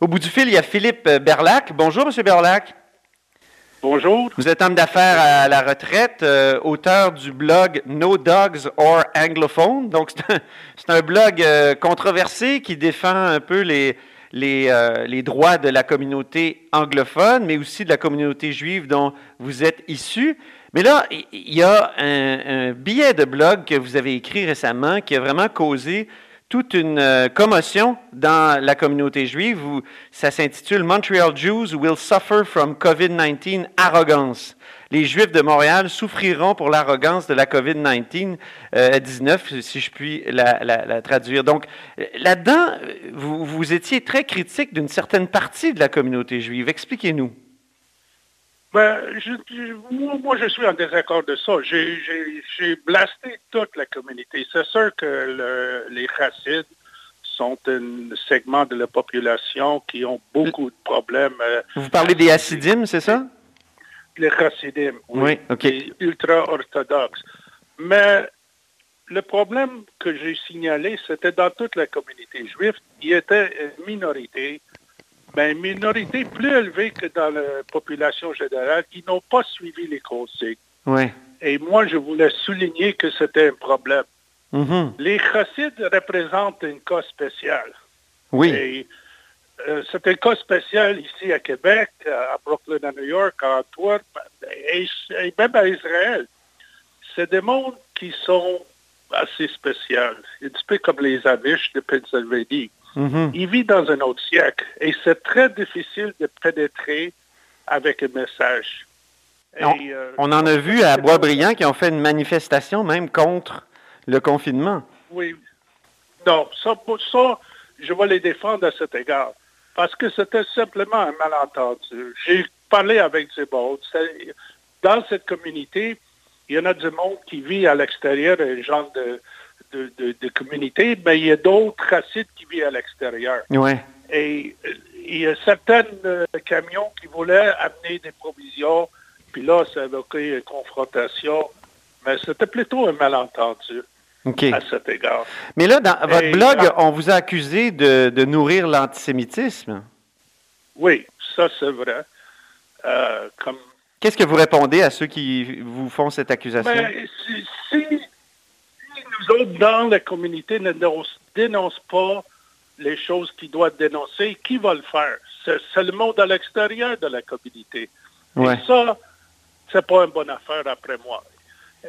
Au bout du fil, il y a Philippe Berlac. Bonjour, M. Berlac. Bonjour. Vous êtes homme d'affaires à la retraite, euh, auteur du blog No Dogs or Anglophone. Donc, c'est un, blog euh, controversé qui défend un peu les, les, euh, les, droits de la communauté anglophone, mais aussi de la communauté juive dont vous êtes issu. Mais là, il y a un, un billet de blog que vous avez écrit récemment qui a vraiment causé toute une euh, commotion dans la communauté juive. Où ça s'intitule Montreal Jews will suffer from COVID-19 arrogance. Les Juifs de Montréal souffriront pour l'arrogance de la COVID-19, 19, euh, si je puis la, traduire. Donc, là-dedans, vous, vous étiez très critique d'une certaine partie de la communauté juive. Expliquez-nous. Ben, moi, je suis en désaccord de ça. J'ai blasté toute la communauté. C'est sûr que les chassides sont un segment de la population qui ont beaucoup de problèmes. Euh, Vous parlez des hassidim, c'est ça? Les chassidim, oui, OK. ultra-orthodoxes. Mais le problème que j'ai signalé, c'était dans toute la communauté juive, il y était une minorité mais une minorité plus élevée que dans la population générale qui n'ont pas suivi les consignes. Et moi, je voulais souligner que c'était un problème. Mm-hmm. Les chassides représentent un cas spécial. Oui. Et euh, c'est un cas spécial ici à Québec, à Brooklyn, à New York, à Antwerp, et, même à Israël. C'est des mondes qui sont assez spéciaux, un petit peu comme les Amish de Pennsylvanie. Mm-hmm. Il vit dans un autre siècle et c'est très difficile de pénétrer avec un message. Euh, on, en a vu à Boisbriand qui ont fait une manifestation même contre le confinement. Oui. Non, ça, ça, je vais les défendre à cet égard. Parce que c'était simplement un malentendu. J'ai parlé avec du monde. Dans cette communauté, il y en a du monde qui vit à l'extérieur, un genre de, de, communauté, mais il y a d'autres racistes qui vivent à l'extérieur. Ouais. Et euh, il y a certains euh, camions qui voulaient amener des provisions, puis là, ça a créé une confrontation, mais c'était plutôt un malentendu. à cet égard. Mais là, dans votre blog, on vous a accusé de, nourrir l'antisémitisme. Oui, ça c'est vrai. Euh, Qu'est-ce que vous répondez à ceux qui vous font cette accusation? Ben, dans la communauté, ne dénoncent pas les choses qu'ils doivent dénoncer, qui va le faire? C'est le monde à l'extérieur de la communauté. Et ça, c'est pas une bonne affaire après moi.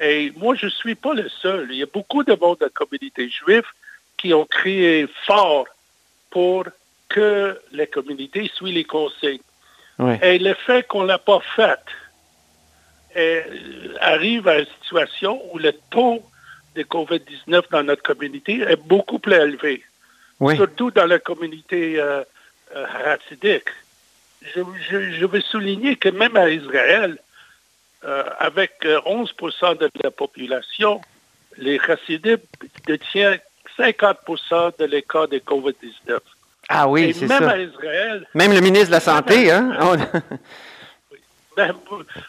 Et moi, je suis pas le seul. Il y a beaucoup de monde de la communauté juive qui ont crié fort pour que la communauté suit les conseils. Et le fait qu'on ne l'a pas fait arrive à une situation où le taux de COVID-19 dans notre communauté est beaucoup plus élevé. Surtout dans la communauté euh, euh Je, je, veux souligner que même à Israël, euh, avec 11% euh, de la population, les Hasidim détiennent 50% de les cas de COVID-19. Ah oui, c'est ça. Même à Israël. Même le ministre de la Santé, hein?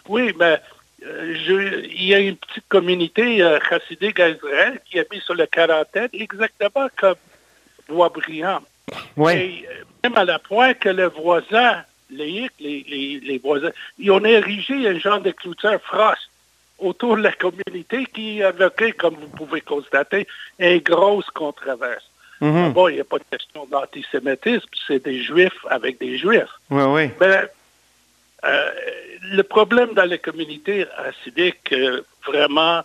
oui, mais euh, il y a une petite communauté euh, chassidique à Israël qui a mis sur la quarantaine exactement comme Boisbriand. Oui. Et euh, même à la point que le voisin, les, les, les, voisins, ils ont érigé un genre de clôture frost autour de la communauté qui avait, comme vous pouvez constater, une grosse controverse. Mm-hmm. Bon, il n'y a pas de question d'antisémitisme, c'est des juifs avec des juifs. Oui, oui. Mais euh, le problème dans les communautés acidiques, euh, vraiment,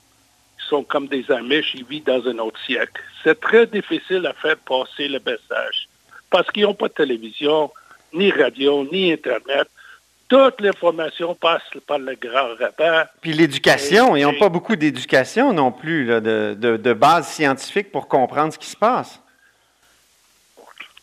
sont comme des Amish, ils vivent dans un autre siècle. C'est très difficile à faire passer le message parce qu'ils n'ont pas de télévision, ni radio, ni Internet. Toute l'information passe par le grand rabbin. Puis l'éducation, ils n'ont pas beaucoup d'éducation non plus, de, de, base scientifique pour comprendre ce qui se passe.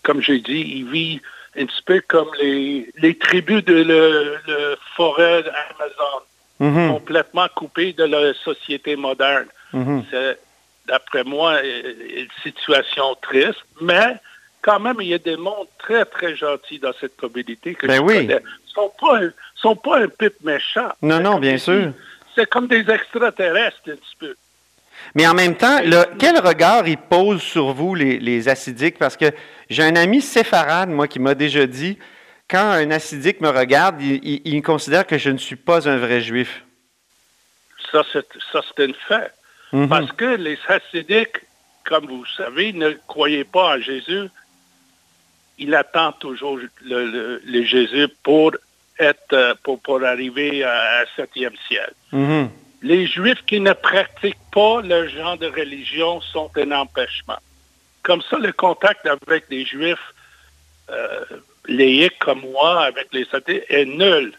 Comme j'ai dit, ils vivent un petit peu comme les, les tribus de le, forêt Amazon, mhm. complètement coupées de la société moderne. Mhm. C'est, d'après moi, une situation triste, mais quand même, il y a des mondes très, très gentils dans cette communauté que ben je oui. connais. Ils sont pas, sont pas un pipe méchant. Non, non, bien sûr. C'est comme des extraterrestres, un petit peu. Mais en même temps, quel regard ils posent sur vous, les, les acidiques? Parce que j'ai un ami séfarade, moi, qui m'a déjà dit, quand un acidique me regarde, il, considère que je ne suis pas un vrai juif. Ça, c'est un fait. Mhm. Parce que les acidiques, comme vous savez, ne croyaient pas en Jésus. Il attend toujours le, Jésus pour être, euh, pour, arriver à, septième ciel. Mhm. Les Juifs qui ne pratiquent pas le genre de religion sont un empêchement. Comme ça, le contact avec des Juifs euh, laïcs comme moi, avec les athées, est nul.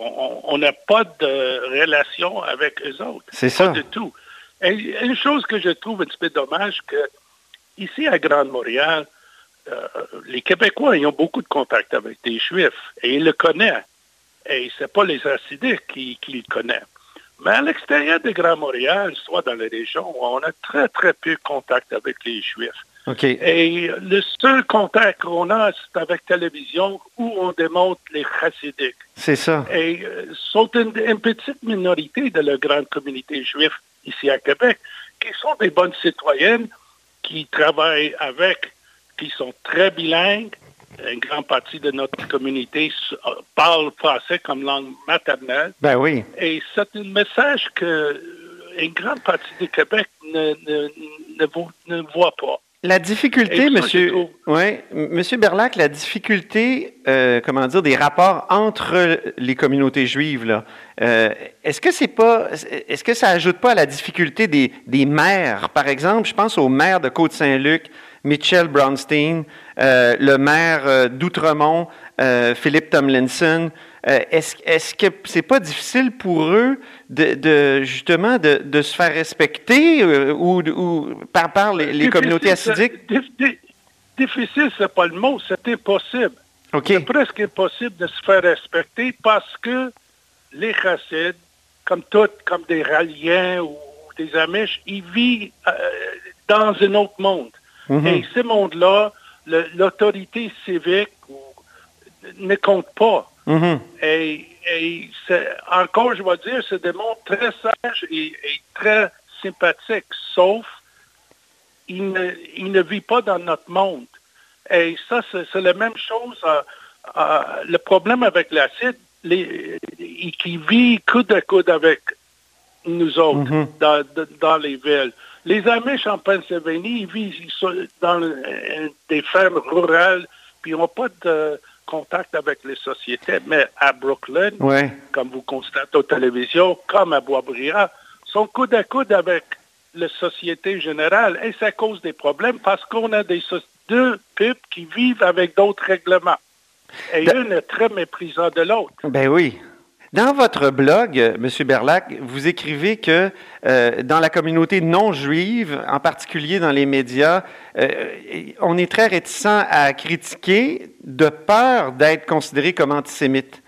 On n'a pas de relation avec eux autres. C'est ça. Pas du tout. Et une chose que je trouve un petit peu dommage, que ici à Grande Montréal, euh, les Québécois ils ont beaucoup de contacts avec des Juifs et ils le connaissent. Et ce n'est pas les acidiques qui, qui le connaissent. Mais à l'extérieur de Grand Montréal, soit dans les régions, on a très, très peu de contact avec les Juifs. Et le seul contact qu'on a, c'est avec télévision où on démontre les chassidiques. C'est ça. Et euh, sont une, petite minorité de la grande communauté juive ici à Québec qui sont des bonnes citoyennes qui travaillent avec, qui sont très bilingues. Une grande partie de notre communauté parle français comme langue maternelle. Ben oui. Et c'est un message que une grande partie du Québec ne, ne voit pas. La difficulté, monsieur, ouais, monsieur Berlac, la difficulté, euh, comment dire, des rapports entre les communautés juives, euh, est-ce que c'est pas, est-ce que ça ajoute pas à la difficulté des, des maires, par exemple, je pense au maire de Côte-Saint-Luc, Mitchell Brownstein, euh, le maire d'Outremont, Philippe Tomlinson, euh, est-ce que c'est pas difficile pour eux de, justement de, se faire respecter euh, ou, par, par les, communautés acidiques? Difficile, c'est pas le mot, c'est impossible. C'est presque impossible de se faire respecter parce que les racides, comme toutes, comme des Raliens ou des Amish, ils vivent euh, dans un autre monde. Mm-hmm. Et ce monde-là, l'autorité civique ne compte pas. Mm-hmm. Et, encore, je vais dire, c'est des mondes très sages et, très sympathiques, sauf il ne, il ne vit pas dans notre monde. Et ça, c'est la même chose. Euh, euh, le problème avec l'acide, qui vit coude à coude avec nous autres mm-hmm. dans, les villes. Les Amish en Pennsylvanie, ils vivent dans des fermes rurales, puis ils n'ont pas de, contact avec les sociétés, mais à Brooklyn, comme vous constatez aux télévisions, comme à Boisbriand, sont coude à coude avec les sociétés générales et ça cause des problèmes parce qu'on a des deux peuples qui vivent avec d'autres règlements. Et une est très méprisant de l'autre. Ben oui. Dans votre blog, euh, M. Berlac, vous écrivez que euh, dans la communauté non juive, en particulier dans les médias, euh, on est très réticent à critiquer de peur d'être considéré comme antisémite.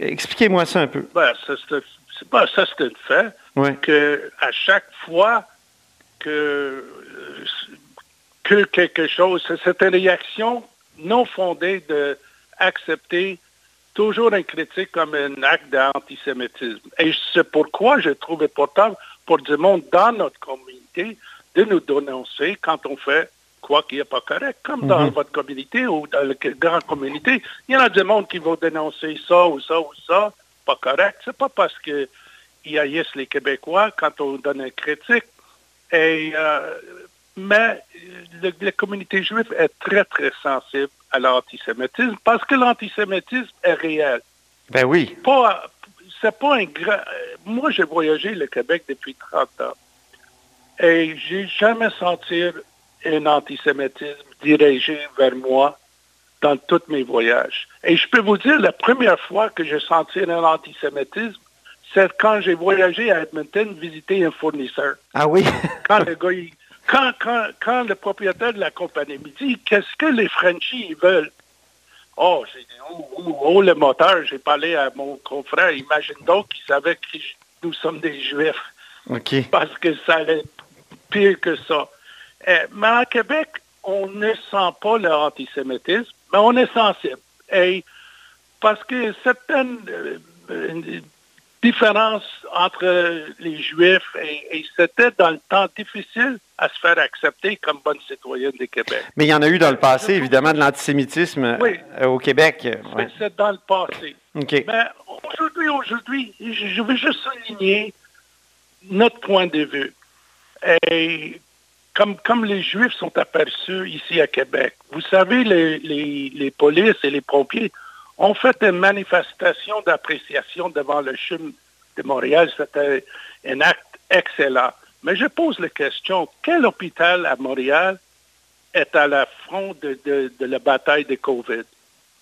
Expliquez-moi ça un peu. Ben, c'est pas ça, c'est un fait. Que à chaque fois que, que quelque chose, c'est une réaction non fondée d'accepter toujours un critique comme un acte d'antisémitisme. Et c'est pourquoi je trouve important pour du monde dans notre communauté de nous dénoncer quand on fait quoi qui n'est pas correct. Comme dans mhm. votre communauté ou dans la grande communauté, il y en a du monde qui vont dénoncer ça ou ça ou ça, pas correct. C'est pas parce que haïssent les Québécois quand on donne un critique. Et, euh, mais la communauté juive est très, très sensible à l'antisémitisme parce que l'antisémitisme est réel. Ben oui. Pas, c'est pas un grand. Moi, j'ai voyagé le Québec depuis 30 ans et j'ai jamais senti un antisémitisme dirigé vers moi dans tous mes voyages. Et je peux vous dire, la première fois que j'ai senti un antisémitisme, c'est quand j'ai voyagé à Edmonton visiter un fournisseur. Ah oui? quand le gars, quand, quand, quand le propriétaire de la compagnie me dit qu'est-ce que les Frenchies veulent, oh, j'ai dit, oh, oh, oh, le moteur, j'ai parlé à mon confrère, imagine donc qu'il savait que nous sommes des Juifs. Parce que ça allait pire que ça. Eh, mais à Québec, on ne sent pas l'antisémitisme, mais on est sensible. Et parce que certaines, euh, différence entre les Juifs et, c'était dans le temps difficile à se faire accepter comme bonne citoyenne du Québec. Mais il y en a eu dans le passé, évidemment, de l'antisémitisme euh, au Québec. C'est dans le passé. Mais aujourd'hui, aujourd'hui, je veux juste souligner notre point de vue. Et comme, comme les Juifs sont aperçus ici à Québec, vous savez, les, les, les polices et les pompiers ont fait une manifestation d'appréciation devant le CHUM de Montréal. C'était un acte excellent. Mais je pose la question, quel hôpital à Montréal est à la front de, de, de la bataille de COVID?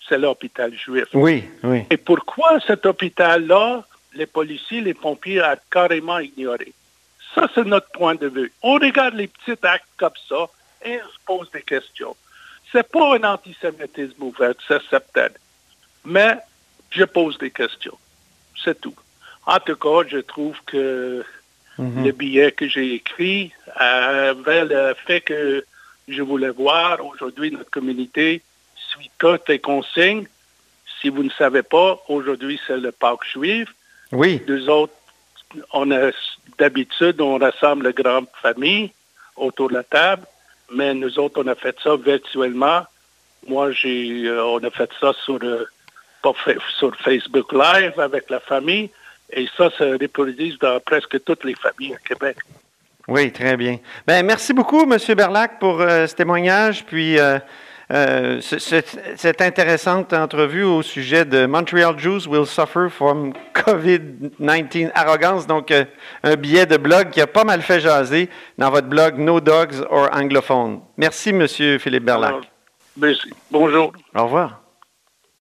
C'est l'hôpital juif. Oui, oui. Et pourquoi cet hôpital-là, les policiers, les pompiers ont carrément ignoré? Ça, c'est notre point de vue. On regarde les petits actes comme ça et on se pose des questions. C'est pas un antisémitisme ouvert, c'est certain. Mais je pose des questions. C'est tout. En tout cas, je trouve que mhm. le billet que j'ai écrit avait le fait que je voulais voir aujourd'hui notre communauté suit toutes les consignes. Si vous ne savez pas, aujourd'hui, c'est le parc juif. Oui. Deux autres, on a d'habitude, on rassemble la grande famille autour de la table, mais nous autres, on a fait ça virtuellement. Moi, j'ai, euh, on a fait ça sur euh, sur Facebook Live avec la famille. Et ça se reproduit dans presque toutes les familles à Québec. Oui, très bien. Ben, merci beaucoup, M. Berlac, pour euh, ce témoignage, puis euh, euh, cette intéressante entrevue au sujet de Montreal Jews will suffer from COVID-19 arrogance. Donc, un billet de blog qui a pas mal fait jaser dans votre blog No Dogs or Anglophone. Merci, M. Philippe Berlac. merci. Bonjour. Au revoir.